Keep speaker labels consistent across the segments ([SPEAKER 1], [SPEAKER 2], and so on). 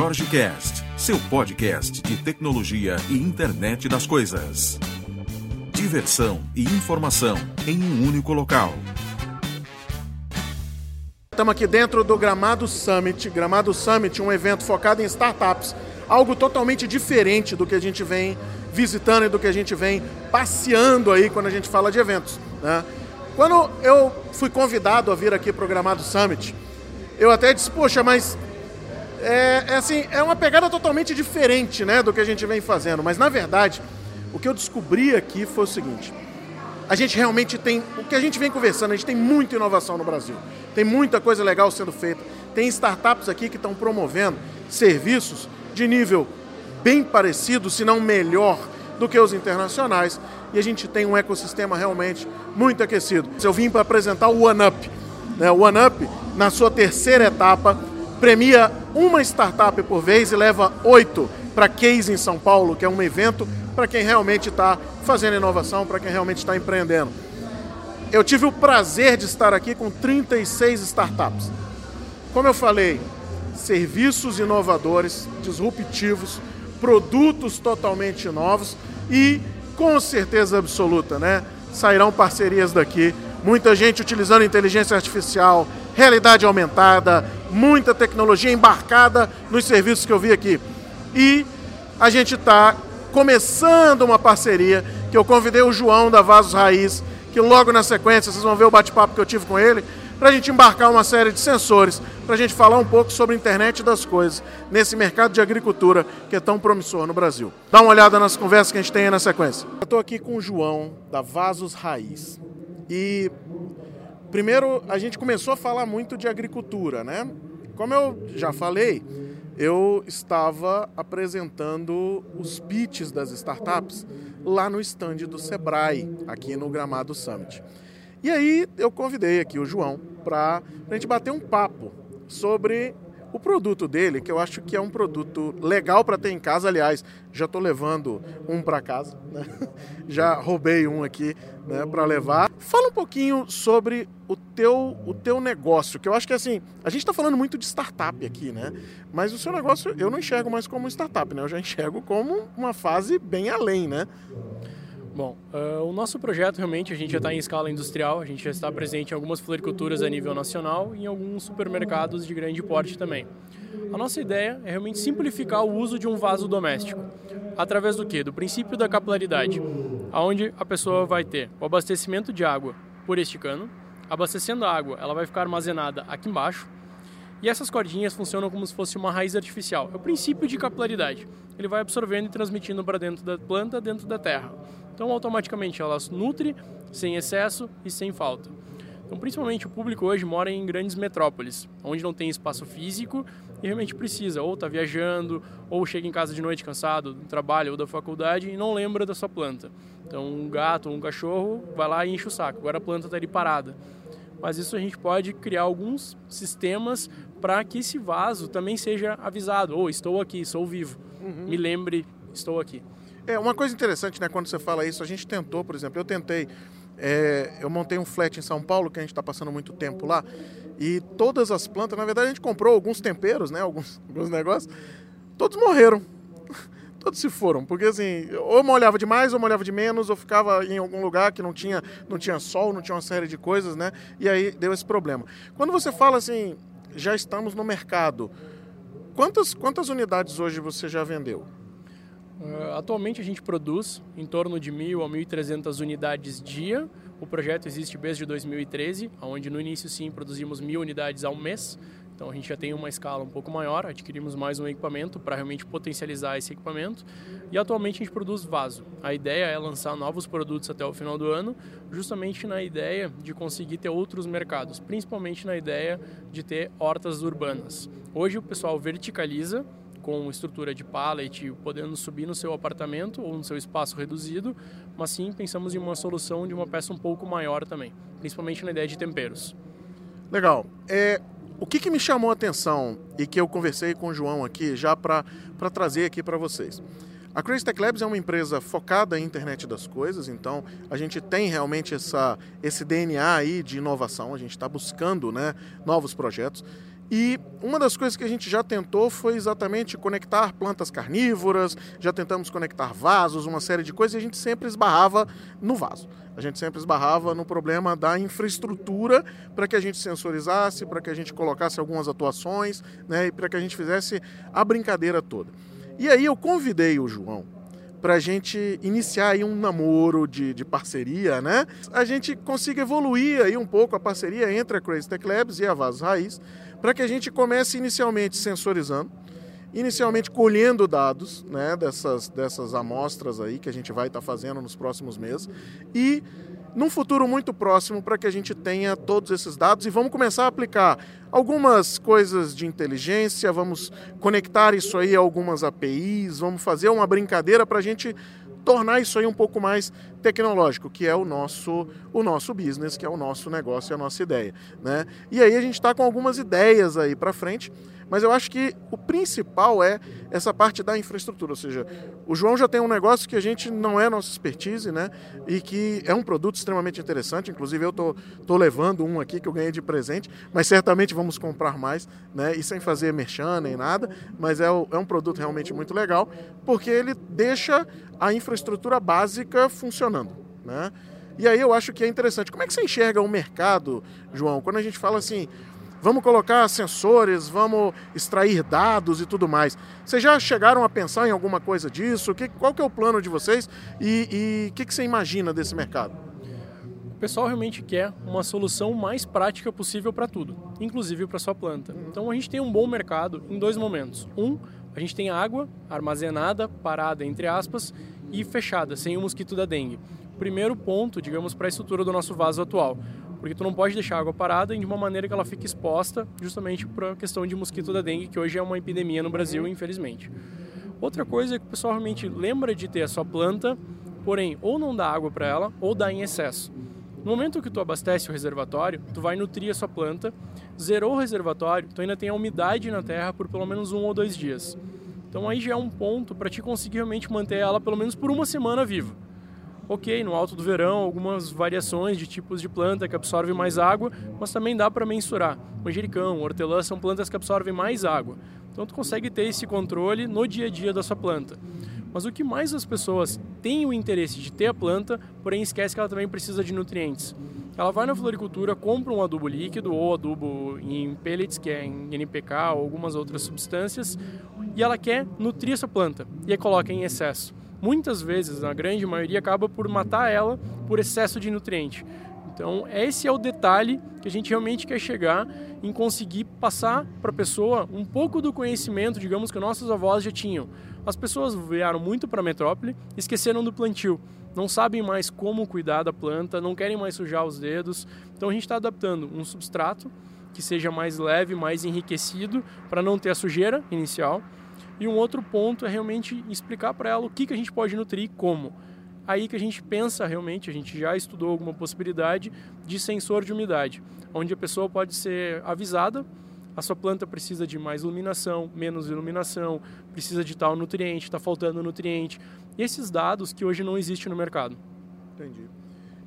[SPEAKER 1] Jorge Cast, seu podcast de tecnologia e internet das coisas. Diversão e informação em um único local.
[SPEAKER 2] Estamos aqui dentro do Gramado Summit. Gramado Summit, um evento focado em startups. Algo totalmente diferente do que a gente vem visitando e do que a gente vem passeando aí quando a gente fala de eventos. Né? Quando eu fui convidado a vir aqui para o Gramado Summit, eu até disse, poxa, mas é, é, assim, é uma pegada totalmente diferente né, do que a gente vem fazendo. Mas na verdade, o que eu descobri aqui foi o seguinte: a gente realmente tem, o que a gente vem conversando, a gente tem muita inovação no Brasil, tem muita coisa legal sendo feita, tem startups aqui que estão promovendo serviços de nível bem parecido, se não melhor, do que os internacionais, e a gente tem um ecossistema realmente muito aquecido. Eu vim para apresentar o OneUp. Né? O OneUp, na sua terceira etapa, premia uma startup por vez e leva oito para Case em São Paulo, que é um evento para quem realmente está fazendo inovação, para quem realmente está empreendendo. Eu tive o prazer de estar aqui com 36 startups. Como eu falei, serviços inovadores, disruptivos, produtos totalmente novos e, com certeza absoluta, né, sairão parcerias daqui. Muita gente utilizando inteligência artificial, realidade aumentada, muita tecnologia embarcada nos serviços que eu vi aqui. E a gente está começando uma parceria que eu convidei o João da Vasos Raiz, que logo na sequência vocês vão ver o bate-papo que eu tive com ele, para a gente embarcar uma série de sensores, para a gente falar um pouco sobre a internet das coisas nesse mercado de agricultura que é tão promissor no Brasil. Dá uma olhada nas conversas que a gente tem aí na sequência. Eu estou aqui com o João da Vasos Raiz. E primeiro a gente começou a falar muito de agricultura, né? Como eu já falei, eu estava apresentando os pitches das startups lá no stand do Sebrae, aqui no Gramado Summit. E aí eu convidei aqui o João para a gente bater um papo sobre o produto dele, que eu acho que é um produto legal para ter em casa. Aliás, já estou levando um para casa, né? já roubei um aqui né, para levar. Fala um pouquinho sobre o teu, o teu negócio, que eu acho que assim, a gente está falando muito de startup aqui, né? Mas o seu negócio eu não enxergo mais como startup, né? Eu já enxergo como uma fase bem além, né?
[SPEAKER 3] Bom, uh, o nosso projeto realmente a gente já está em escala industrial, a gente já está presente em algumas floriculturas a nível nacional e em alguns supermercados de grande porte também. A nossa ideia é realmente simplificar o uso de um vaso doméstico. Através do que? Do princípio da capilaridade, aonde a pessoa vai ter o abastecimento de água por este cano, abastecendo a água, ela vai ficar armazenada aqui embaixo, e essas cordinhas funcionam como se fosse uma raiz artificial. É o princípio de capilaridade. Ele vai absorvendo e transmitindo para dentro da planta, dentro da terra. Então, automaticamente, ela nutre sem excesso e sem falta. Então, principalmente o público hoje mora em grandes metrópoles, onde não tem espaço físico e realmente precisa, ou está viajando, ou chega em casa de noite cansado do trabalho ou da faculdade e não lembra da sua planta. Então, um gato ou um cachorro vai lá e enche o saco. Agora a planta está ali parada. Mas isso a gente pode criar alguns sistemas para que esse vaso também seja avisado: ou oh, estou aqui, sou vivo, uhum. me lembre, estou aqui.
[SPEAKER 2] É, uma coisa interessante, né, quando você fala isso, a gente tentou, por exemplo, eu tentei, é, eu montei um flat em São Paulo, que a gente está passando muito tempo lá, e todas as plantas, na verdade a gente comprou alguns temperos, né, alguns, alguns negócios, todos morreram. Todos se foram, porque assim, ou molhava demais, ou molhava de menos, ou ficava em algum lugar que não tinha, não tinha sol, não tinha uma série de coisas, né? E aí deu esse problema. Quando você fala assim, já estamos no mercado, quantas, quantas unidades hoje você já vendeu?
[SPEAKER 3] Uh, atualmente a gente produz em torno de 1.000 a 1.300 unidades dia. O projeto existe desde 2013, onde no início sim produzimos mil unidades ao mês. Então a gente já tem uma escala um pouco maior, adquirimos mais um equipamento para realmente potencializar esse equipamento. E atualmente a gente produz vaso. A ideia é lançar novos produtos até o final do ano, justamente na ideia de conseguir ter outros mercados, principalmente na ideia de ter hortas urbanas. Hoje o pessoal verticaliza com estrutura de pallet, podendo subir no seu apartamento ou no seu espaço reduzido, mas sim pensamos em uma solução de uma peça um pouco maior também, principalmente na ideia de temperos.
[SPEAKER 2] Legal. É, o que, que me chamou a atenção e que eu conversei com o João aqui já para trazer aqui para vocês. A Crazy Tech Labs é uma empresa focada em internet das coisas, então a gente tem realmente essa, esse DNA aí de inovação, a gente está buscando né, novos projetos. E uma das coisas que a gente já tentou foi exatamente conectar plantas carnívoras, já tentamos conectar vasos, uma série de coisas, e a gente sempre esbarrava no vaso. A gente sempre esbarrava no problema da infraestrutura para que a gente sensorizasse, para que a gente colocasse algumas atuações, né, e para que a gente fizesse a brincadeira toda. E aí eu convidei o João para a gente iniciar aí um namoro de, de parceria, né? A gente consiga evoluir aí um pouco a parceria entre a Crazy Tech Labs e a Vasos Raiz, para que a gente comece inicialmente sensorizando, inicialmente colhendo dados né, dessas, dessas amostras aí que a gente vai estar tá fazendo nos próximos meses e num futuro muito próximo para que a gente tenha todos esses dados e vamos começar a aplicar algumas coisas de inteligência, vamos conectar isso aí a algumas APIs, vamos fazer uma brincadeira para a gente tornar isso aí um pouco mais tecnológico, que é o nosso, o nosso business, que é o nosso negócio, é a nossa ideia. Né? E aí a gente está com algumas ideias aí para frente mas eu acho que o principal é essa parte da infraestrutura, ou seja, o João já tem um negócio que a gente não é nossa expertise, né? E que é um produto extremamente interessante. Inclusive eu tô, tô levando um aqui que eu ganhei de presente, mas certamente vamos comprar mais, né? E sem fazer merchan nem nada, mas é, é um produto realmente muito legal, porque ele deixa a infraestrutura básica funcionando, né? E aí eu acho que é interessante. Como é que você enxerga o mercado, João? Quando a gente fala assim, vamos colocar sensores, vamos extrair dados e tudo mais. Vocês já chegaram a pensar em alguma coisa disso? Que, qual que é o plano de vocês e o que, que você imagina desse mercado?
[SPEAKER 3] O pessoal realmente quer uma solução mais prática possível para tudo, inclusive para sua planta. Então a gente tem um bom mercado em dois momentos. Um, a gente tem água armazenada, parada entre aspas, e fechada, sem o mosquito da dengue. Primeiro ponto, digamos, para a estrutura do nosso vaso atual porque tu não pode deixar a água parada de uma maneira que ela fique exposta justamente para a questão de mosquito da dengue, que hoje é uma epidemia no Brasil, infelizmente. Outra coisa é que o pessoal realmente lembra de ter a sua planta, porém ou não dá água para ela ou dá em excesso. No momento que tu abastece o reservatório, tu vai nutrir a sua planta, zerou o reservatório, tu ainda tem a umidade na terra por pelo menos um ou dois dias. Então aí já é um ponto para te conseguir realmente manter ela pelo menos por uma semana viva ok, no alto do verão, algumas variações de tipos de planta que absorvem mais água, mas também dá para mensurar. Manjericão, hortelã são plantas que absorvem mais água. Então tu consegue ter esse controle no dia a dia da sua planta. Mas o que mais as pessoas têm o interesse de ter a planta, porém esquece que ela também precisa de nutrientes. Ela vai na floricultura, compra um adubo líquido ou adubo em pellets, que é em NPK ou algumas outras substâncias, e ela quer nutrir essa planta e coloca em excesso muitas vezes, na grande maioria, acaba por matar ela por excesso de nutriente. Então, esse é o detalhe que a gente realmente quer chegar em conseguir passar para a pessoa um pouco do conhecimento, digamos, que nossos avós já tinham. As pessoas vieram muito para a metrópole, esqueceram do plantio, não sabem mais como cuidar da planta, não querem mais sujar os dedos. Então, a gente está adaptando um substrato que seja mais leve, mais enriquecido, para não ter a sujeira inicial e um outro ponto é realmente explicar para ela o que, que a gente pode nutrir e como. Aí que a gente pensa realmente, a gente já estudou alguma possibilidade de sensor de umidade, onde a pessoa pode ser avisada a sua planta precisa de mais iluminação, menos iluminação, precisa de tal nutriente, está faltando nutriente. E esses dados que hoje não existem no mercado.
[SPEAKER 2] Entendi.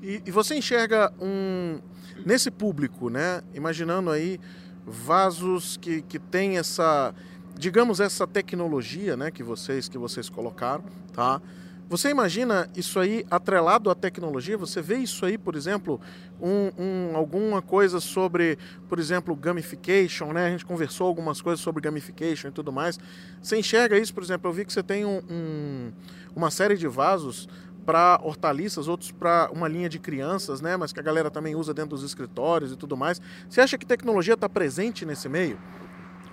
[SPEAKER 2] E, e, você enxerga um nesse público, né? Imaginando aí vasos que, que tem essa digamos essa tecnologia, né, que vocês que vocês colocaram, tá? Você imagina isso aí atrelado à tecnologia? Você vê isso aí, por exemplo, um, um, alguma coisa sobre, por exemplo, gamification, né? A gente conversou algumas coisas sobre gamification e tudo mais. Você enxerga isso, por exemplo, eu vi que você tem um, uma série de vasos para hortaliças, outros para uma linha de crianças, né? Mas que a galera também usa dentro dos escritórios e tudo mais. Você acha que tecnologia está presente nesse meio?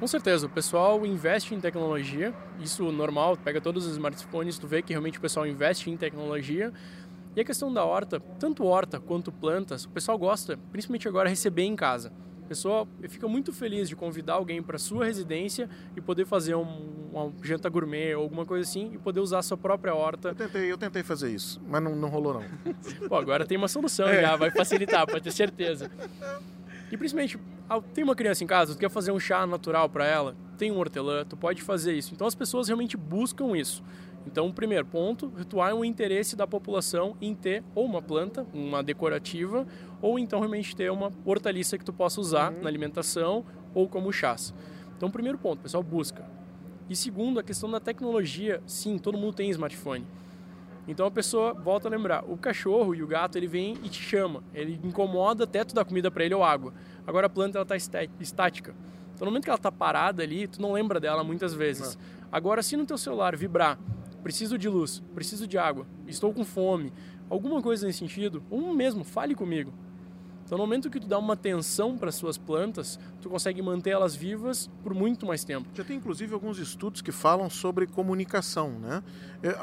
[SPEAKER 3] Com certeza, o pessoal investe em tecnologia, isso normal, pega todos os smartphones, tu vê que realmente o pessoal investe em tecnologia. E a questão da horta, tanto horta quanto plantas, o pessoal gosta, principalmente agora, receber em casa. O pessoal fica muito feliz de convidar alguém para sua residência e poder fazer um, uma janta gourmet ou alguma coisa assim e poder usar a sua própria horta.
[SPEAKER 2] Eu tentei, eu tentei fazer isso, mas não, não rolou não.
[SPEAKER 3] Pô, agora tem uma solução é. já, vai facilitar, pode ter certeza. E principalmente, tem uma criança em casa, tu quer fazer um chá natural para ela, tem um hortelã, tu pode fazer isso. Então as pessoas realmente buscam isso. Então, o primeiro ponto, ritual é o interesse da população em ter ou uma planta, uma decorativa, ou então realmente ter uma hortaliça que tu possa usar uhum. na alimentação ou como chás. Então, primeiro ponto, o pessoal busca. E segundo, a questão da tecnologia, sim, todo mundo tem smartphone. Então a pessoa volta a lembrar, o cachorro e o gato ele vem e te chama, ele incomoda até tu dar comida para ele ou água. Agora a planta ela tá estática. Então no momento que ela está parada ali, tu não lembra dela muitas vezes. Não. Agora se no teu celular vibrar, preciso de luz, preciso de água, estou com fome, alguma coisa nesse sentido, um mesmo, fale comigo. Então, no momento que tu dá uma atenção para suas plantas, tu consegue manter elas vivas por muito mais tempo.
[SPEAKER 2] Já tem inclusive alguns estudos que falam sobre comunicação, né?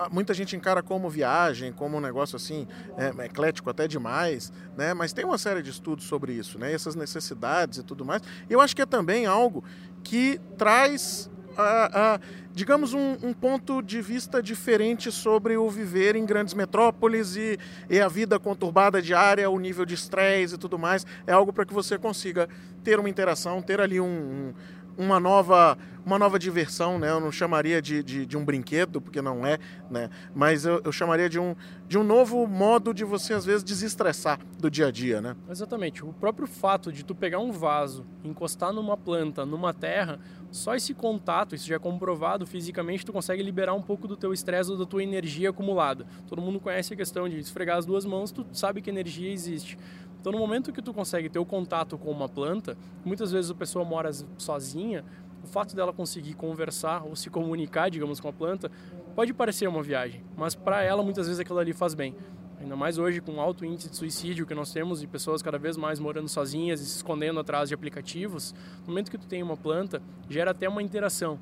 [SPEAKER 2] Muita gente encara como viagem, como um negócio assim, é, eclético até demais, né? Mas tem uma série de estudos sobre isso, né? Essas necessidades e tudo mais. Eu acho que é também algo que traz a, a digamos, um, um, ponto de vista diferente sobre o viver em grandes metrópoles e, e a vida conturbada diária, o nível de estresse e tudo mais. É algo para que você consiga ter uma interação, ter ali um, um uma nova, uma nova diversão, né? Eu não chamaria de, de, de um brinquedo, porque não é, né? Mas eu, eu, chamaria de um, de um novo modo de você, às vezes, desestressar do dia a dia, né?
[SPEAKER 3] Exatamente. O próprio fato de tu pegar um vaso, encostar numa planta, numa terra, só esse contato, isso já é comprovado fisicamente, tu consegue liberar um pouco do teu estresse ou da tua energia acumulada. Todo mundo conhece a questão de esfregar as duas mãos, tu sabe que energia existe. Então, no momento que tu consegue ter o contato com uma planta, muitas vezes a pessoa mora sozinha, o fato dela conseguir conversar ou se comunicar, digamos, com a planta, pode parecer uma viagem, mas para ela muitas vezes aquilo ali faz bem. Ainda mais hoje com o alto índice de suicídio que nós temos e pessoas cada vez mais morando sozinhas e se escondendo atrás de aplicativos, no momento que tu tem uma planta, gera até uma interação.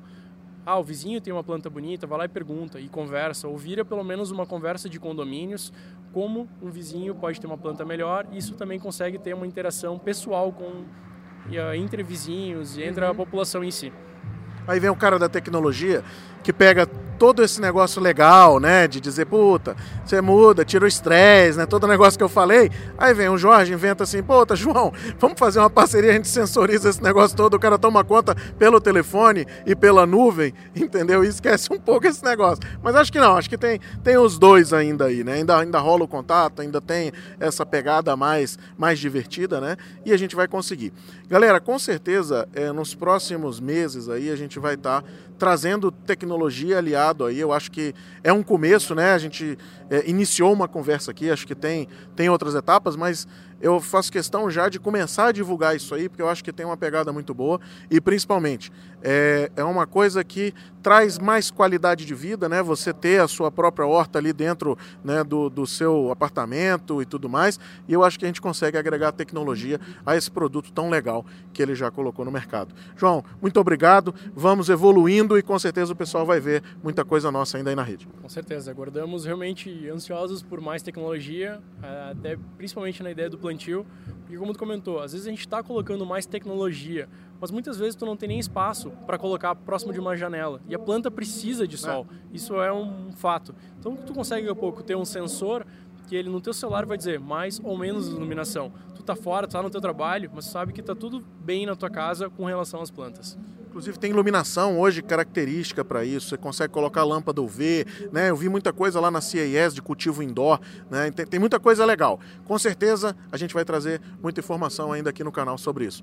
[SPEAKER 3] Ah, o vizinho tem uma planta bonita, vai lá e pergunta e conversa, ou vira pelo menos uma conversa de condomínios, como um vizinho pode ter uma planta melhor, isso também consegue ter uma interação pessoal com uh, entre vizinhos e entre uhum. a população em si.
[SPEAKER 2] Aí vem o cara da tecnologia que pega todo esse negócio legal, né? De dizer, puta, você muda, tira o estresse, né? Todo o negócio que eu falei. Aí vem o Jorge, inventa assim, puta, João, vamos fazer uma parceria, a gente sensoriza esse negócio todo, o cara toma conta pelo telefone e pela nuvem, entendeu? E esquece um pouco esse negócio. Mas acho que não, acho que tem, tem os dois ainda aí, né? Ainda, ainda rola o contato, ainda tem essa pegada mais, mais divertida, né? E a gente vai conseguir. Galera, com certeza, é, nos próximos meses aí a gente vai estar tá trazendo tecnologia aliado aí. Eu acho que é um começo, né? A gente é, iniciou uma conversa aqui, acho que tem, tem outras etapas, mas eu faço questão já de começar a divulgar isso aí, porque eu acho que tem uma pegada muito boa e principalmente é, é uma coisa que traz mais qualidade de vida, né? Você ter a sua própria horta ali dentro né, do, do seu apartamento e tudo mais. E eu acho que a gente consegue agregar tecnologia a esse produto tão legal que ele já colocou no mercado. João, muito obrigado. Vamos evoluindo e com certeza o pessoal vai ver muita coisa nossa ainda aí na rede.
[SPEAKER 3] Com certeza. Aguardamos realmente ansiosos por mais tecnologia, até principalmente na ideia do plantio, porque como tu comentou, às vezes a gente está colocando mais tecnologia, mas muitas vezes tu não tem nem espaço para colocar próximo de uma janela e a planta precisa de sol. É. Isso é um fato. Então tu consegue um pouco ter um sensor que ele no teu celular vai dizer mais ou menos iluminação. Tu tá fora, tu tá no teu trabalho, mas sabe que tá tudo bem na tua casa com relação às plantas.
[SPEAKER 2] Inclusive tem iluminação hoje característica para isso. Você consegue colocar lâmpada UV, né? Eu vi muita coisa lá na CES de cultivo indoor, né? Tem, tem muita coisa legal. Com certeza a gente vai trazer muita informação ainda aqui no canal sobre isso.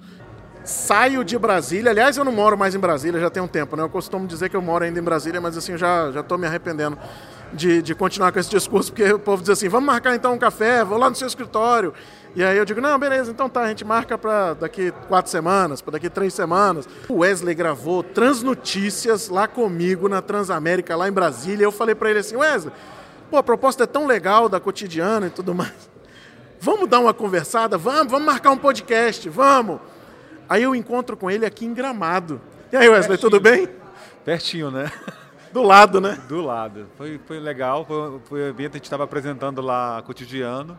[SPEAKER 2] Saio de Brasília, aliás, eu não moro mais em Brasília já tem um tempo, né? Eu costumo dizer que eu moro ainda em Brasília, mas assim, já já tô me arrependendo de, de continuar com esse discurso, porque o povo diz assim: vamos marcar então um café, vou lá no seu escritório. E aí eu digo, não, beleza, então tá, a gente marca para daqui quatro semanas, para daqui três semanas. O Wesley gravou Transnotícias lá comigo na Transamérica, lá em Brasília. Eu falei para ele assim, Wesley, pô, a proposta é tão legal da cotidiana e tudo mais. Vamos dar uma conversada? Vamos, vamos marcar um podcast, vamos. Aí eu encontro com ele aqui em Gramado. E aí, Wesley, Pertinho. tudo bem?
[SPEAKER 4] Pertinho, né?
[SPEAKER 2] Do lado, né?
[SPEAKER 4] Do lado. Foi, foi legal, foi, foi um evento, a gente estava apresentando lá cotidiano.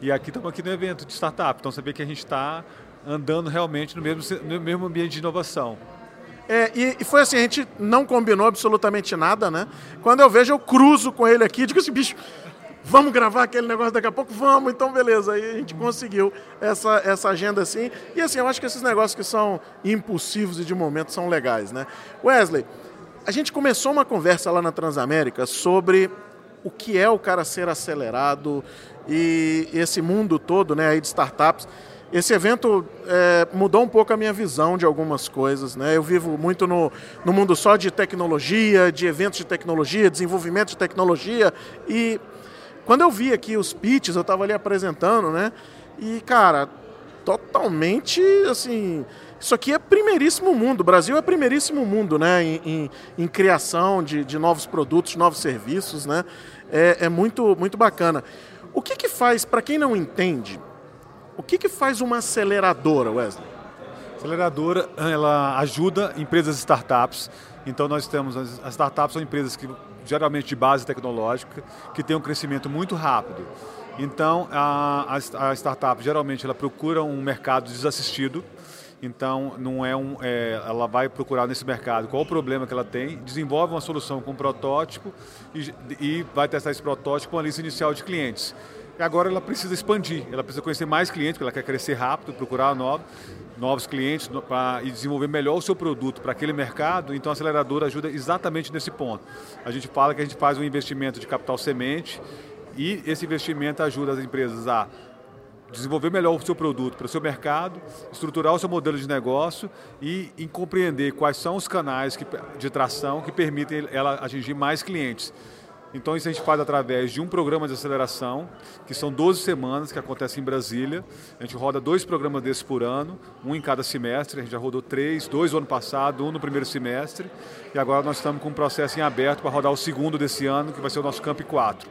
[SPEAKER 4] E aqui estamos aqui no evento de startup, então saber que a gente está andando realmente no mesmo, no mesmo ambiente de inovação.
[SPEAKER 2] É, e, e, foi assim, a gente não combinou absolutamente nada, né? Quando eu vejo, eu cruzo com ele aqui, digo assim, bicho, vamos gravar aquele negócio daqui a pouco? Vamos, então beleza. Aí a gente conseguiu essa, essa agenda assim. E assim, eu acho que esses negócios que são impulsivos e de momento são legais, né? Wesley, a gente começou uma conversa lá na Transamérica sobre o que é o cara ser acelerado e esse mundo todo né, aí de startups. esse evento é, mudou um pouco a minha visão de algumas coisas. Né? Eu vivo muito no, no mundo só de tecnologia, de eventos de tecnologia, desenvolvimento de tecnologia. E quando eu vi aqui os pitches, eu estava ali apresentando, né? E, cara, totalmente assim. Isso aqui é primeiríssimo mundo. O Brasil é primeiríssimo mundo, né? Em, em, em criação de, de, novos produtos, novos serviços, né? É, é muito, muito bacana. O que, que faz, para quem não entende, o que, que faz uma aceleradora, Wesley?
[SPEAKER 4] Aceleradora ela ajuda empresas startups. Então nós temos as startups são empresas que geralmente de base tecnológica que têm um crescimento muito rápido. Então a, a startup geralmente ela procura um mercado desassistido. Então, não é um, é, ela vai procurar nesse mercado qual o problema que ela tem, desenvolve uma solução com um protótipo e, e vai testar esse protótipo com a lista inicial de clientes. E agora ela precisa expandir, ela precisa conhecer mais clientes, porque ela quer crescer rápido, procurar novos, novos clientes pra, e desenvolver melhor o seu produto para aquele mercado. Então a aceleradora ajuda exatamente nesse ponto. A gente fala que a gente faz um investimento de capital semente e esse investimento ajuda as empresas a desenvolver melhor o seu produto para o seu mercado, estruturar o seu modelo de negócio e em compreender quais são os canais que, de tração que permitem ela atingir mais clientes. Então isso a gente faz através de um programa de aceleração, que são 12 semanas, que acontece em Brasília. A gente roda dois programas desses por ano, um em cada semestre. A gente já rodou três, dois no ano passado, um no primeiro semestre. E agora nós estamos com um processo em aberto para rodar o segundo desse ano, que vai ser o nosso Camp 4.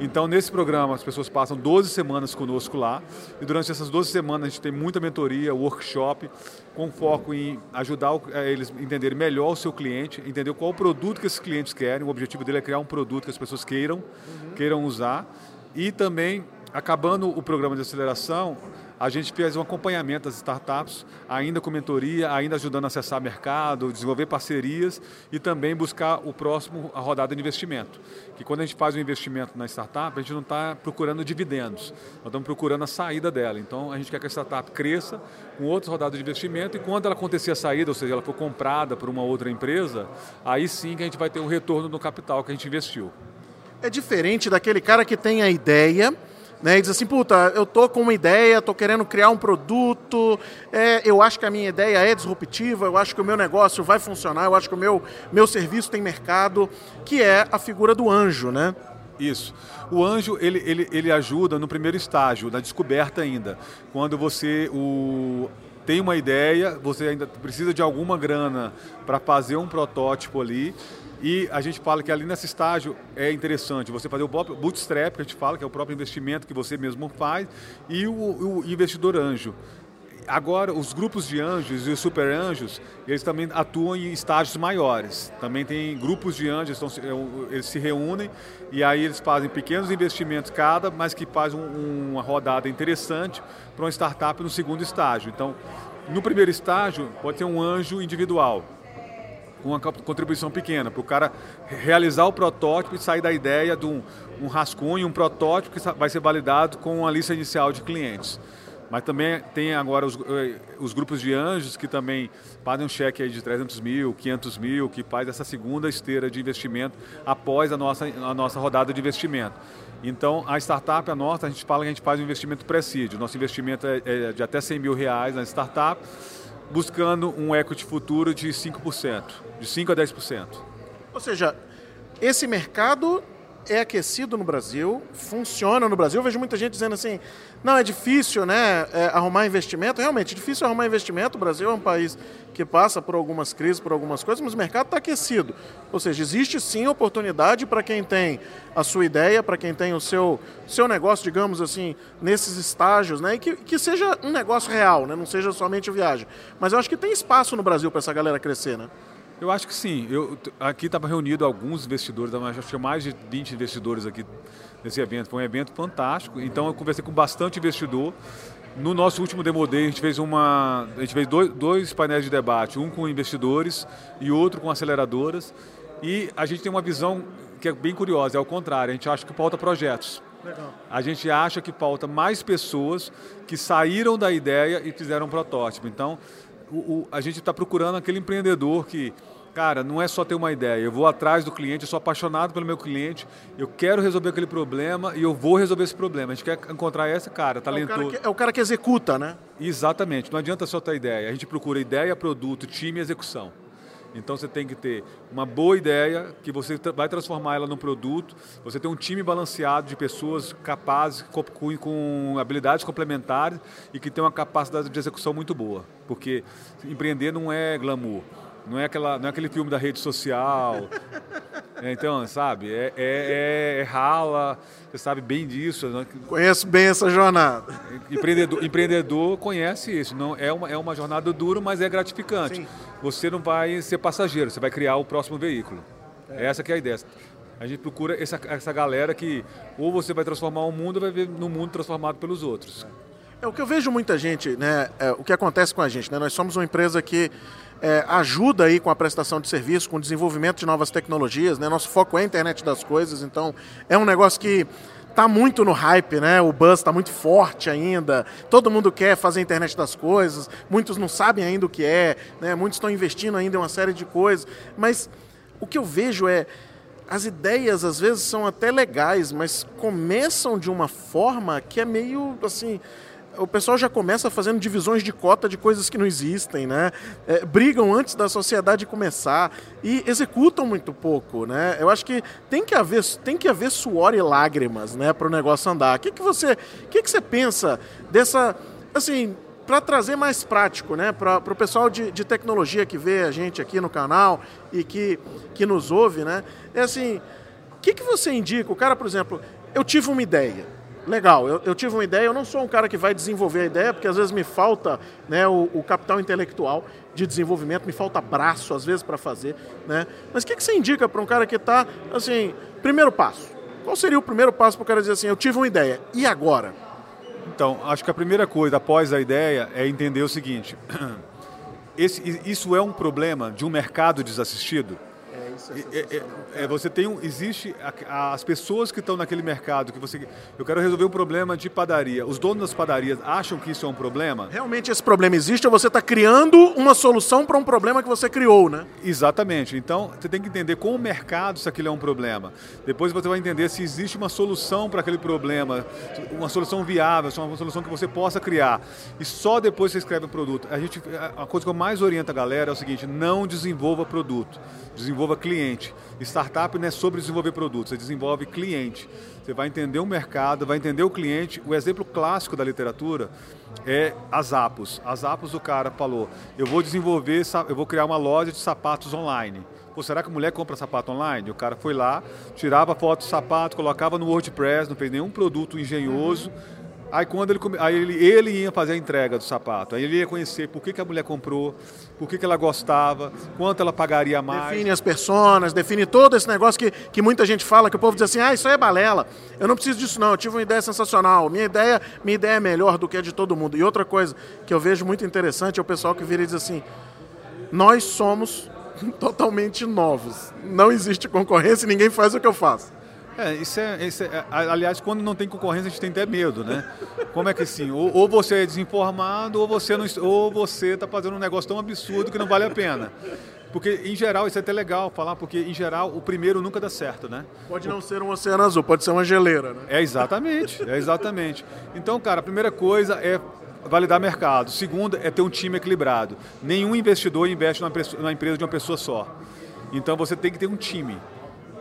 [SPEAKER 4] Então, nesse programa, as pessoas passam 12 semanas conosco lá. E durante essas 12 semanas, a gente tem muita mentoria, workshop, com foco em ajudar eh, eles a entenderem melhor o seu cliente, entender qual o produto que esses clientes querem. O objetivo dele é criar um produto que as pessoas queiram, uhum. queiram usar. E também, acabando o programa de aceleração, a gente fez um acompanhamento das startups, ainda com mentoria, ainda ajudando a acessar mercado, desenvolver parcerias e também buscar o próximo a rodada de investimento. Que quando a gente faz um investimento na startup, a gente não está procurando dividendos, nós estamos procurando a saída dela. Então a gente quer que a startup cresça com outras rodadas de investimento e quando ela acontecer a saída, ou seja, ela for comprada por uma outra empresa, aí sim que a gente vai ter um retorno do capital que a gente investiu.
[SPEAKER 2] É diferente daquele cara que tem a ideia né, e diz assim, puta, eu tô com uma ideia, tô querendo criar um produto, é, eu acho que a minha ideia é disruptiva, eu acho que o meu negócio vai funcionar, eu acho que o meu, meu serviço tem mercado, que é a figura do anjo, né?
[SPEAKER 4] Isso. O anjo, ele, ele, ele ajuda no primeiro estágio, na descoberta ainda. Quando você o, tem uma ideia, você ainda precisa de alguma grana para fazer um protótipo ali, e a gente fala que ali nesse estágio é interessante você fazer o bootstrap, que a gente fala, que é o próprio investimento que você mesmo faz, e o, o investidor anjo. Agora, os grupos de anjos e os super anjos, eles também atuam em estágios maiores. Também tem grupos de anjos, então, eles se reúnem e aí eles fazem pequenos investimentos cada, mas que fazem um, uma rodada interessante para uma startup no segundo estágio. Então, no primeiro estágio, pode ter um anjo individual uma contribuição pequena, para o cara realizar o protótipo e sair da ideia de um, um rascunho, um protótipo que vai ser validado com a lista inicial de clientes. Mas também tem agora os, eh, os grupos de anjos que também fazem um cheque de 300 mil, 500 mil, que faz essa segunda esteira de investimento após a nossa, a nossa rodada de investimento. Então, a startup, a nossa, a gente fala que a gente faz um investimento presídio. Nosso investimento é, é de até 100 mil reais na startup buscando um equity futuro de 5%, de 5% a 10%.
[SPEAKER 2] Ou seja, esse mercado é aquecido no Brasil, funciona no Brasil. Eu vejo muita gente dizendo assim, não, é difícil né, é, arrumar investimento. Realmente, é difícil arrumar investimento. O Brasil é um país que passa por algumas crises, por algumas coisas, mas o mercado está aquecido. Ou seja, existe sim oportunidade para quem tem a sua ideia, para quem tem o seu, seu negócio, digamos assim, nesses estágios, né, e que, que seja um negócio real, né, não seja somente viagem. Mas eu acho que tem espaço no Brasil para essa galera crescer, né?
[SPEAKER 4] Eu acho que sim. Eu, aqui estava reunido alguns investidores, acho que mais de 20 investidores aqui nesse evento. Foi um evento fantástico. Então eu conversei com bastante investidor. No nosso último Demo Day, a gente fez, uma, a gente fez dois, dois painéis de debate, um com investidores e outro com aceleradoras. E a gente tem uma visão que é bem curiosa, é o contrário, a gente acha que falta projetos. Legal. A gente acha que falta mais pessoas que saíram da ideia e fizeram um protótipo. Então, o, o, a gente está procurando aquele empreendedor que Cara, não é só ter uma ideia. Eu vou atrás do cliente, eu sou apaixonado pelo meu cliente, eu quero resolver aquele problema e eu vou resolver esse problema. A gente quer encontrar esse cara, talentoso.
[SPEAKER 2] É o cara que, é o cara que executa, né?
[SPEAKER 4] Exatamente. Não adianta só ter ideia. A gente procura ideia, produto, time e execução. Então você tem que ter uma boa ideia que você vai transformar ela num produto. Você tem um time balanceado de pessoas capazes, com, com habilidades complementares e que tem uma capacidade de execução muito boa. Porque empreender não é glamour. Não é, aquela, não é aquele filme da rede social. É, então, sabe, é, é, é, é, rala, você sabe bem disso. Né?
[SPEAKER 2] Conheço bem essa jornada.
[SPEAKER 4] Empreendedor, empreendedor conhece isso. Não, é, uma, é uma jornada dura, mas é gratificante. Sim. Você não vai ser passageiro, você vai criar o próximo veículo. É. Essa que é a ideia. A gente procura essa, essa galera que ou você vai transformar o mundo ou vai ver no mundo transformado pelos outros.
[SPEAKER 2] É o que eu vejo muita gente, né? É, o que acontece com a gente, né? Nós somos uma empresa que é, ajuda aí com a prestação de serviço, com o desenvolvimento de novas tecnologias, né? Nosso foco é a internet das coisas, então é um negócio que está muito no hype, né? O buzz está muito forte ainda. Todo mundo quer fazer a internet das coisas. Muitos não sabem ainda o que é, né? Muitos estão investindo ainda em uma série de coisas. Mas o que eu vejo é as ideias às vezes são até legais, mas começam de uma forma que é meio assim o pessoal já começa fazendo divisões de cota de coisas que não existem, né? É, brigam antes da sociedade começar e executam muito pouco, né? Eu acho que tem que haver, tem que haver suor e lágrimas, né, para o negócio andar. O que, que você, que, que você pensa dessa, assim, para trazer mais prático, né, para o pessoal de, de tecnologia que vê a gente aqui no canal e que, que nos ouve, né? É assim, o que, que você indica? O cara, por exemplo, eu tive uma ideia legal, eu, eu, tive uma ideia, eu não sou um cara que vai desenvolver a ideia, porque às vezes me falta né, o, o capital intelectual de desenvolvimento, me falta braço às vezes para fazer, né? Mas o que, que você indica para um cara que está, assim, primeiro passo? Qual seria o primeiro passo para o cara dizer assim, eu tive uma ideia, e agora?
[SPEAKER 4] Então, acho que a primeira coisa após a ideia é entender o seguinte, esse, isso é um problema de um mercado desassistido? É, é, é, é, você tem um, existe as pessoas que estão naquele mercado que você eu quero resolver um problema de padaria. Os donos das padarias acham que isso é um problema?
[SPEAKER 2] Realmente esse problema existe ou você está criando uma solução para um problema que você criou, né?
[SPEAKER 4] Exatamente. Então você tem que entender com o mercado se aquilo é um problema. Depois você vai entender se existe uma solução para aquele problema, uma solução viável, uma solução que você possa criar. E só depois você escreve o produto. A gente a coisa que eu mais oriento a galera é o seguinte: não desenvolva produto, desenvolva cliente. Startup não é sobre desenvolver produtos, você desenvolve cliente. Você vai entender o mercado, vai entender o cliente. O exemplo clássico da literatura é as Apos. As Apos, o cara falou: eu vou desenvolver, eu vou criar uma loja de sapatos online. Pô, será que a mulher compra sapato online? O cara foi lá, tirava foto do sapato, colocava no WordPress, não fez nenhum produto engenhoso. Aí quando ele, aí ele, ele ia fazer a entrega do sapato, aí ele ia conhecer por que, que a mulher comprou, por que, que ela gostava, quanto ela pagaria mais.
[SPEAKER 2] Define as personas, define todo esse negócio que, que muita gente fala, que o povo diz assim, ah, isso aí é balela, eu não preciso disso não, eu tive uma ideia sensacional, minha ideia, minha ideia é melhor do que a de todo mundo. E outra coisa que eu vejo muito interessante é o pessoal que vira e diz assim, nós somos totalmente novos, não existe concorrência e ninguém faz o que eu faço.
[SPEAKER 4] É, isso é, isso é, aliás, quando não tem concorrência, a gente tem até medo, né? Como é que assim, ou, ou você é desinformado, ou você não, ou você está fazendo um negócio tão absurdo que não vale a pena. Porque, em geral, isso é até legal falar, porque, em geral, o primeiro nunca dá certo, né?
[SPEAKER 2] Pode não ser um oceano azul, pode ser uma geleira, né?
[SPEAKER 4] É, exatamente, é exatamente. Então, cara, a primeira coisa é validar mercado. Segundo, é ter um time equilibrado. Nenhum investidor investe numa empresa de uma pessoa só. Então, você tem que ter um time.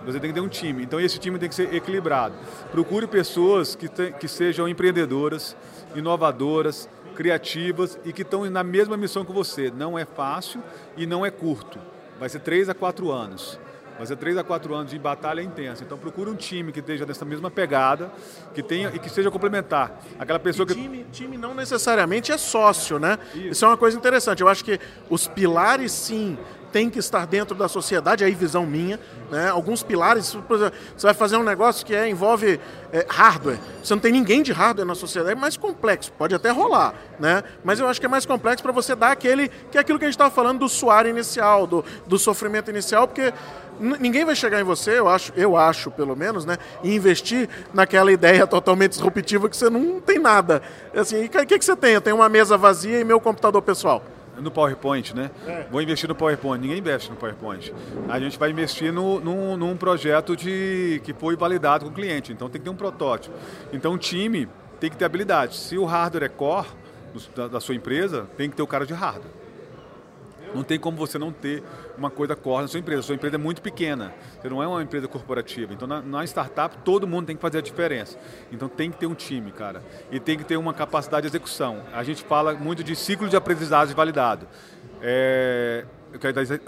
[SPEAKER 4] Você tem que ter um time. Então esse time tem que ser equilibrado. Procure pessoas que, tem, que sejam empreendedoras, inovadoras, criativas e que estão na mesma missão que você. Não é fácil e não é curto. Vai ser três a quatro anos. Vai ser três a quatro anos de batalha intensa. Então procure um time que esteja nessa mesma pegada, que tenha e que seja complementar. Aquela pessoa
[SPEAKER 2] e
[SPEAKER 4] que.
[SPEAKER 2] Time, time não necessariamente é sócio, né? Isso. Isso é uma coisa interessante. Eu acho que os pilares, sim, tem que estar dentro da sociedade, aí visão minha, né? Alguns pilares, exemplo, você vai fazer um negócio que é, envolve é, hardware, você não tem ninguém de hardware na sociedade, é mais complexo, pode até rolar, né? Mas eu acho que é mais complexo para você dar aquele, que é aquilo que a gente estava falando do suar inicial, do, do sofrimento inicial, porque ninguém vai chegar em você, eu acho, eu acho pelo menos, né, e investir naquela ideia totalmente disruptiva que você não tem nada. Assim, o que, que você tem? Eu tenho uma mesa vazia e meu computador pessoal.
[SPEAKER 4] No PowerPoint, né? É. Vou investir no PowerPoint. Ninguém investe no PowerPoint. A gente vai investir no, no, num projeto de, que foi validado com o cliente. Então tem que ter um protótipo. Então o time tem que ter habilidade. Se o hardware é core da, da sua empresa, tem que ter o cara de hardware. Não tem como você não ter uma coisa core na sua empresa. A sua empresa é muito pequena. Você não é uma empresa corporativa. Então, na, na, startup, todo mundo tem que fazer a diferença. Então, tem que ter um time, cara. E tem que ter uma capacidade de execução. A gente fala muito de ciclo de aprendizagem validado. É,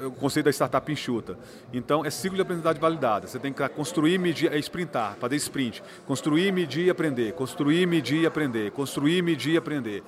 [SPEAKER 4] o conceito da startup enxuta. Então, é ciclo de aprendizagem validada. Você tem que construir, medir, é sprintar, fazer sprint. Construir, medir e aprender. Construir, medir e aprender. Construir, medir e aprender.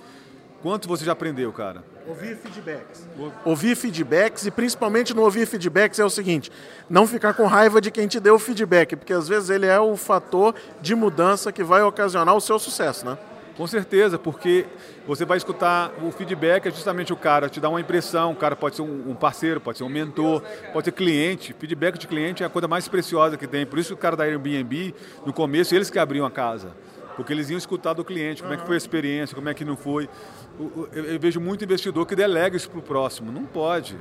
[SPEAKER 4] Quanto você já aprendeu, cara?
[SPEAKER 2] Ouvir feedbacks. Ouvir feedbacks e principalmente no ouvir feedbacks é o seguinte: não ficar com raiva de quem te deu o feedback, porque às vezes ele é o fator de mudança que vai ocasionar o seu sucesso, né?
[SPEAKER 4] Com certeza, porque você vai escutar o feedback, é justamente o cara te dá uma impressão, o cara pode ser um parceiro, pode ser um mentor, pode ser cliente. Feedback de cliente é a coisa mais preciosa que tem. Por isso que o cara da Airbnb, no começo, eles que abriam a casa. Porque eles iam escutar do cliente, como é que foi a experiência, como é que não foi eu vejo muito investidor que delega isso para o próximo. Não pode.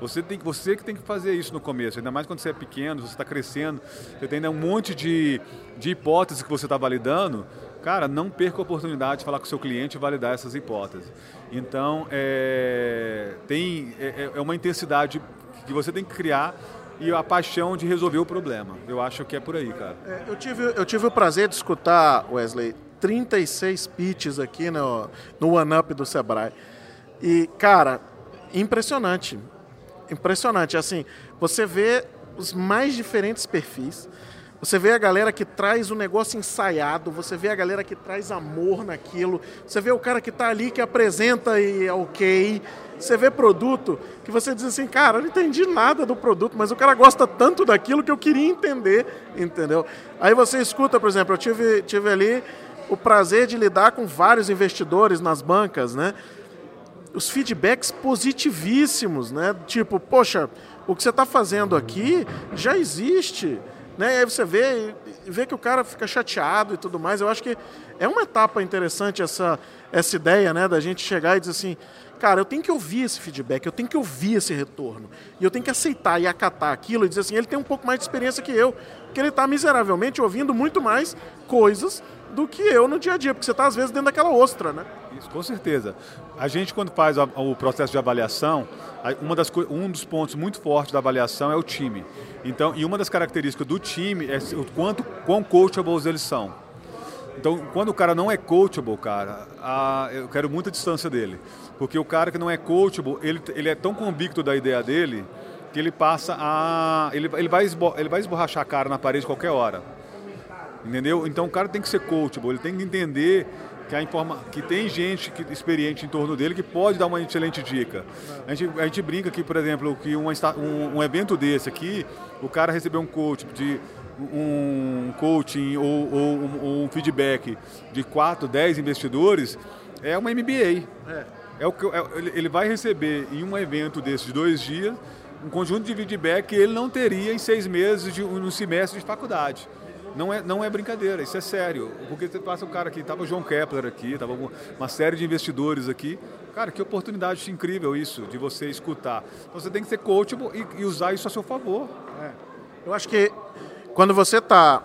[SPEAKER 4] Você, tem, você que tem que fazer isso no começo, ainda mais quando você é pequeno, você está crescendo, você tem ainda um monte de, de hipóteses que você está validando. Cara, não perca a oportunidade de falar com o seu cliente e validar essas hipóteses. Então, é, tem, é, é, é uma intensidade que você tem que criar e a paixão de resolver o problema. Eu acho que é por aí, cara.
[SPEAKER 2] É, eu, tive, eu tive o prazer de escutar, Wesley, 36 pitches aqui no, no One Up do Sebrae. E, cara, impressionante. Impressionante. Assim, você vê os mais diferentes perfis. Você vê a galera que traz o negócio ensaiado, você vê a galera que traz amor naquilo, você vê o cara que está ali que apresenta e é ok. Você vê produto que você diz assim, cara, eu não entendi nada do produto, mas o cara gosta tanto daquilo que eu queria entender, entendeu? Aí você escuta, por exemplo, eu tive, tive ali o prazer de lidar com vários investidores nas bancas, né? Os feedbacks positivíssimos, né? Tipo, poxa, o que você está fazendo aqui já existe, né? E aí você vê, vê que o cara fica chateado e tudo mais. Eu acho que é uma etapa interessante essa, essa ideia, né? Da gente chegar e dizer assim, cara, eu tenho que ouvir esse feedback, eu tenho que ouvir esse retorno. E eu tenho que aceitar e acatar aquilo e dizer assim, ele tem um pouco mais de experiência que eu, porque ele está miseravelmente ouvindo muito mais coisas do que eu no dia a dia, porque você está às vezes dentro daquela ostra, né?
[SPEAKER 4] Isso, com certeza. A gente, quando faz o processo de avaliação, uma das, um dos pontos muito fortes da avaliação é o time. Então, e uma das características do time é o quanto quão coachables eles são. Então, quando o cara não é coachable, cara, a, eu quero muita distância dele. Porque o cara que não é coachable, ele, ele é tão convicto da ideia dele que ele passa a. Ele, ele, vai, esbo, ele vai esborrachar a cara na parede qualquer hora. Entendeu? Então o cara tem que ser coachable, ele tem que entender que, a informa... que tem gente que, experiente em torno dele que pode dar uma excelente dica. A gente, a gente brinca aqui, por exemplo, que um, um, evento desse aqui, o cara recebeu um coach de um coaching ou, ou, um, um, feedback de 4, 10 investidores, é uma MBA. É. É o que, é, ele vai receber em um evento desse de dois dias um conjunto de feedback que ele não teria em seis meses de um semestre de faculdade. Não é, não é brincadeira, isso é sério. Porque você passa um cara aqui, estava o João Kepler aqui, estava uma série de investidores aqui. Cara, que oportunidade incrível isso, de você escutar. Então você tem que ser coachable e, e usar isso a seu favor. É.
[SPEAKER 2] Eu acho que quando você está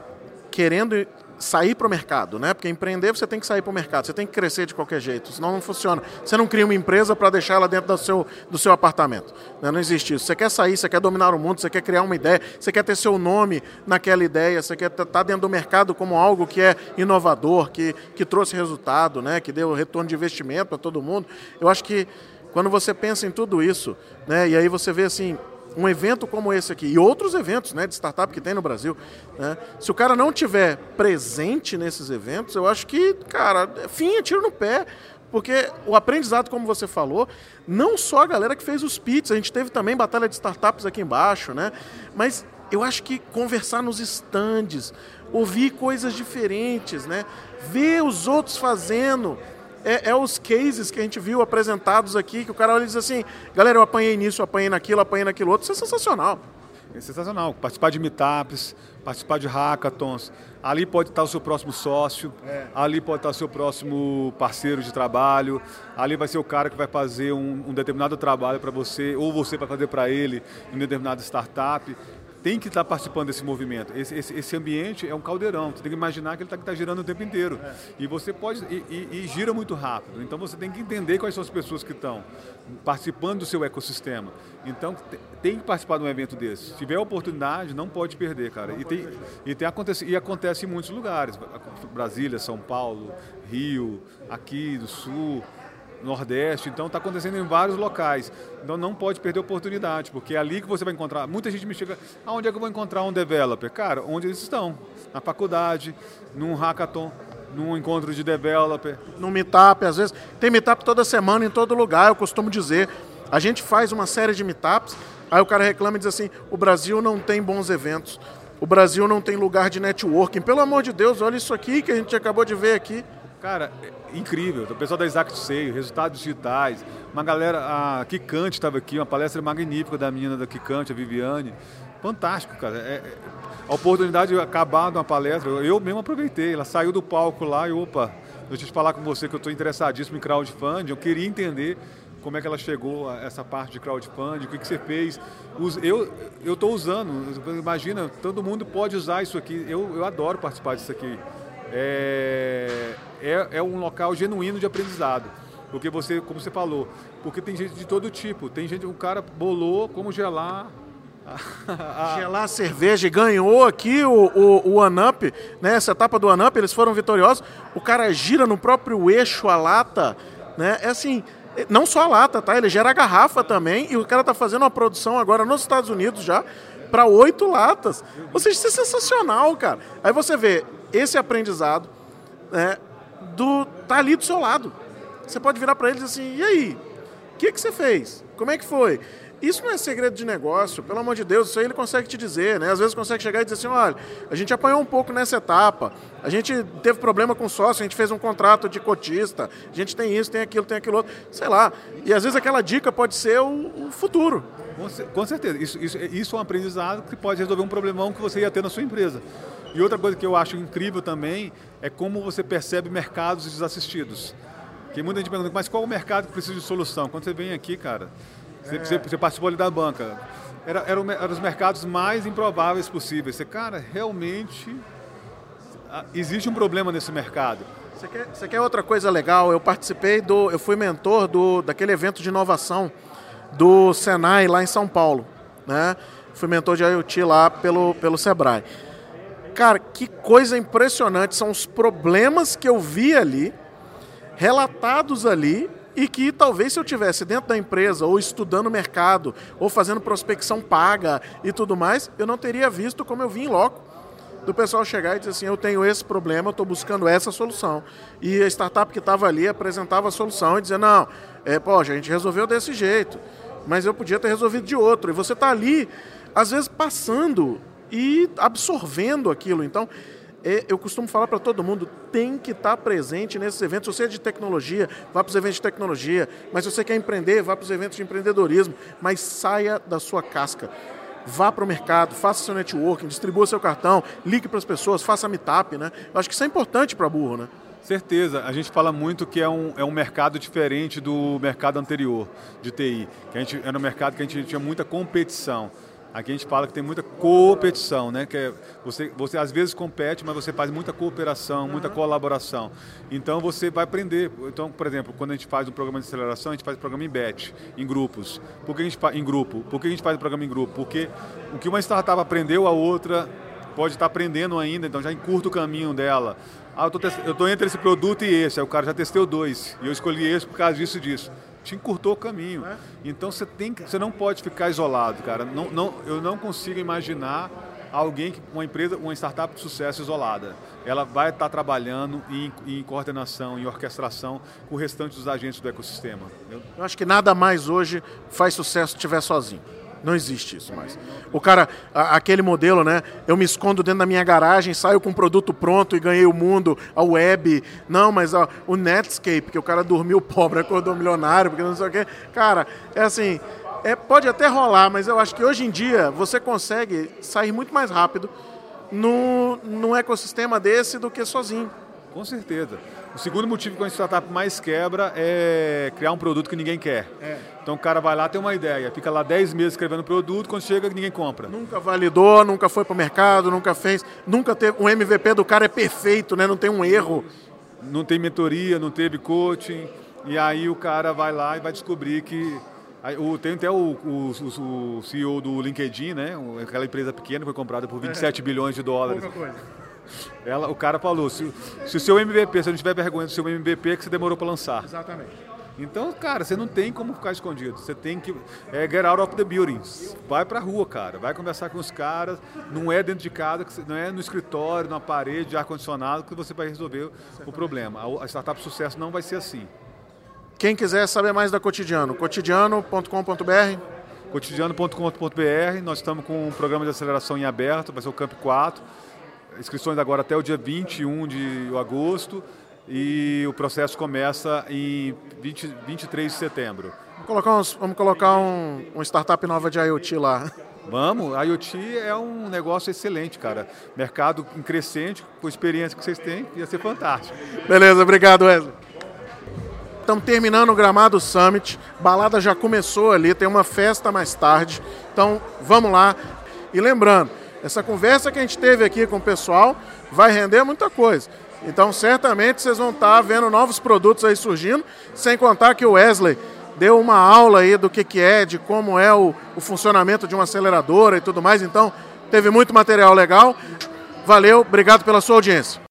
[SPEAKER 2] querendo sair para o mercado, né? Porque empreender você tem que sair para o mercado, você tem que crescer de qualquer jeito, senão não funciona. Você não cria uma empresa para deixar ela dentro do seu, do seu apartamento. Né? Não existe isso. Você quer sair, você quer dominar o mundo, você quer criar uma ideia, você quer ter seu nome naquela ideia, você quer estar tá dentro do mercado como algo que é inovador, que, que trouxe resultado, né? Que deu retorno de investimento para todo mundo. Eu acho que quando você pensa em tudo isso, né? E aí você vê assim, um evento como esse aqui e outros eventos né, de startup que tem no Brasil, né, se o cara não tiver presente nesses eventos, eu acho que, cara, fim é tiro no pé. Porque o aprendizado, como você falou, não só a galera que fez os pits, a gente teve também batalha de startups aqui embaixo, né? Mas eu acho que conversar nos estandes, ouvir coisas diferentes, né? Ver os outros fazendo, é, é, os cases que a gente viu apresentados aqui, que o cara olha e diz assim, galera, eu apanhei nisso, eu apanhei naquilo, eu apanhei naquilo outro, isso é sensacional.
[SPEAKER 4] É sensacional. Participar de meetups, participar de hackathons. Ali pode estar o seu próximo sócio, é. ali pode estar o seu próximo parceiro de trabalho, ali vai ser o cara que vai fazer um, um determinado trabalho para você, ou você vai fazer para ele em determinada startup tem que estar participando desse movimento. Esse, esse, esse, ambiente é um caldeirão. Você tem que imaginar que ele está tá girando o tempo inteiro. É. E você pode. E, e, e, gira muito rápido. Então você tem que entender quais são as pessoas que estão participando do seu ecossistema. Então tem que participar de um evento desse. Se tiver oportunidade, não pode perder, cara. e, tem, e, tem acontece, e acontece em muitos lugares. Brasília, São Paulo, Rio, aqui do Sul. Nordeste, então está acontecendo em vários locais. Então não pode perder oportunidade, porque é ali que você vai encontrar. Muita gente me chega, aonde é que eu vou encontrar um developer? Cara, onde eles estão? Na faculdade, num hackathon, num encontro de developer.
[SPEAKER 2] No meetup, às vezes. Tem meetup toda semana em todo lugar, eu costumo dizer. A gente faz uma série de meetups, aí o cara reclama e diz assim: o Brasil não tem bons eventos. O Brasil não tem lugar de networking. Pelo amor de Deus, olha isso aqui que a gente acabou de ver aqui.
[SPEAKER 4] Cara, é incrível. O pessoal da Exact Seio, resultados digitais. Uma galera, a Kikante estava aqui, uma palestra magnífica da menina da Kikante, a Viviane. Fantástico, cara. É, é, a oportunidade de acabar de uma palestra, eu mesmo aproveitei. Ela saiu do palco lá e, opa, deixa eu te falar com você que eu estou interessadíssimo em crowdfunding. Eu queria entender como é que ela chegou a essa parte de crowdfunding, o que, que você fez. Eu estou usando, imagina, todo mundo pode usar isso aqui. Eu, eu adoro participar disso aqui é, é, é um local genuíno de aprendizado. Porque você, como você falou, porque tem gente de todo tipo. Tem gente, um cara bolou como gelar
[SPEAKER 2] Gelar a cerveja e ganhou aqui o, o, o Anup, né? Essa etapa do Anup, eles foram vitoriosos. O cara gira no próprio eixo a lata, né? É assim, não só a lata, tá? Ele gera a garrafa também e o cara tá fazendo uma produção agora nos Estados Unidos já para oito latas. Ou seja, isso é sensacional, cara. Aí você vê, esse aprendizado né, do tá ali do seu lado. Você pode virar para eles assim, e aí? O que, que você fez? Como é que foi? Isso não é segredo de negócio, pelo amor de Deus, isso aí ele consegue te dizer, né? Às vezes consegue chegar e dizer assim, olha, a gente apanhou um pouco nessa etapa, a gente teve problema com sócio, a gente fez um contrato de cotista, a gente tem isso, tem aquilo, tem aquilo outro, sei lá. E às vezes aquela dica pode ser o, o futuro.
[SPEAKER 4] Com certeza, isso, isso, isso é um aprendizado que pode resolver um problemão que você ia ter na sua empresa. E outra coisa que eu acho incrível também é como você percebe mercados desassistidos. Que muita gente pergunta, mas qual o mercado que precisa de solução? Quando você vem aqui, cara, você, é. você participou ali da banca, era, eram era os mercados mais improváveis possíveis. Você, cara, realmente existe um problema nesse mercado.
[SPEAKER 2] Você quer, você quer outra coisa legal? Eu participei do, eu fui mentor do, daquele evento de inovação do Senai lá em São Paulo, né? Fui mentor de IoT lá pelo, pelo Sebrae. Cara, que coisa impressionante são os problemas que eu vi ali, relatados ali, e que talvez se eu tivesse dentro da empresa, ou estudando o mercado, ou fazendo prospecção paga e tudo mais, eu não teria visto como eu vi em loco. Do pessoal chegar e dizer assim: eu tenho esse problema, eu estou buscando essa solução. E a startup que estava ali apresentava a solução e dizia: não, é, pô, a gente resolveu desse jeito, mas eu podia ter resolvido de outro. E você está ali, às vezes, passando e absorvendo aquilo. Então, é, eu costumo falar para todo mundo, tem que estar tá presente nesses eventos. Se você é de tecnologia, vá para os eventos de tecnologia. Mas se você quer empreender, vá para os eventos de empreendedorismo. Mas saia da sua casca. Vá para o mercado, faça seu networking, distribua seu cartão, ligue para as pessoas, faça meetup, né? Eu acho que isso é importante para burro, né?
[SPEAKER 4] Certeza. A gente fala muito que é um, é um mercado diferente do mercado anterior de TI. Que a gente, era um mercado que a gente tinha muita competição. Aqui a gente fala que tem muita competição, né? Que é, você, você às vezes compete, mas você faz muita cooperação, muita colaboração. Então você vai aprender. Então, por exemplo, quando a gente faz um programa de aceleração, a gente faz um programa em batch, em grupos. Por que a gente faz em grupo? Por que a gente faz o um programa em grupo? Porque o que uma startup aprendeu, a outra pode estar aprendendo ainda, então já encurta o caminho dela. Ah, eu estou entre esse produto e esse, aí o cara já testou dois, e eu escolhi esse por causa disso e disso te encurtou o caminho. É. Então você tem, você não pode ficar isolado, cara. Não, não, eu não consigo imaginar alguém que uma empresa, uma startup de sucesso isolada. Ela vai estar trabalhando em, em coordenação, em orquestração com o restante dos agentes do ecossistema.
[SPEAKER 2] Eu, eu acho que nada mais hoje faz sucesso se estiver sozinho. Não existe isso mais. O cara, a, aquele modelo, né? Eu me escondo dentro da minha garagem, saio com um produto pronto e ganhei o mundo, a web. Não, mas o Netscape, que o cara dormiu pobre, acordou milionário, porque não sei o quê. Cara, é assim, É, pode até rolar, mas eu acho que hoje em dia você consegue sair muito mais rápido no, num ecossistema desse do que sozinho.
[SPEAKER 4] Com certeza. O segundo motivo que a startup mais quebra é criar um produto que ninguém quer. É. Então o cara vai lá, tem uma ideia, fica lá 10 meses escrevendo produto, quando chega ninguém compra.
[SPEAKER 2] Nunca validou, nunca foi para o mercado, nunca fez, nunca teve. Um MVP do cara é perfeito, né? não tem um erro.
[SPEAKER 4] Não tem mentoria, não teve coaching. E aí o cara vai lá e vai descobrir que tem até o, o, o, CEO do LinkedIn, né? Aquela empresa pequena foi comprada por 27 é. bilhões de dólares. Pouca coisa. Ela, o cara falou, se, se o seu MVP, você não tiver vergonha do seu MVP, é que você demorou para lançar.
[SPEAKER 2] Exatamente.
[SPEAKER 4] Então, cara, você não tem como ficar escondido. Você tem que é, get out of the buildings. Vai pra rua, cara. Vai conversar com os caras. Não é dentro de casa, não é no escritório, na parede, de ar-condicionado que você vai resolver o problema. A startup sucesso não vai ser assim.
[SPEAKER 2] Quem quiser saber mais da Cotidiano, cotidiano.com.br
[SPEAKER 4] cotidiano.com.br, nós estamos com um programa de aceleração em aberto, vai ser o Camp 4 inscrições agora até o dia 21 de agosto e o processo começa em 20, 23 de setembro.
[SPEAKER 2] Vamos colocar, uns, vamos colocar um, um startup nova de IoT lá.
[SPEAKER 4] Vamos, a IoT é um negócio excelente, cara. Mercado em crescente, com a experiência que vocês têm, ia ser fantástico.
[SPEAKER 2] Beleza, obrigado, Wesley. Estamos terminando o Gramado Summit, balada já começou ali, tem uma festa mais tarde, então vamos lá. E lembrando, essa conversa que a gente teve aqui com o pessoal vai render muita coisa. Então, certamente vocês vão estar vendo novos produtos aí surgindo, sem contar que o Wesley deu uma aula aí do que, que é, de como é o, o funcionamento de uma aceleradora e tudo mais. Então, teve muito material legal. Valeu, obrigado pela sua audiência.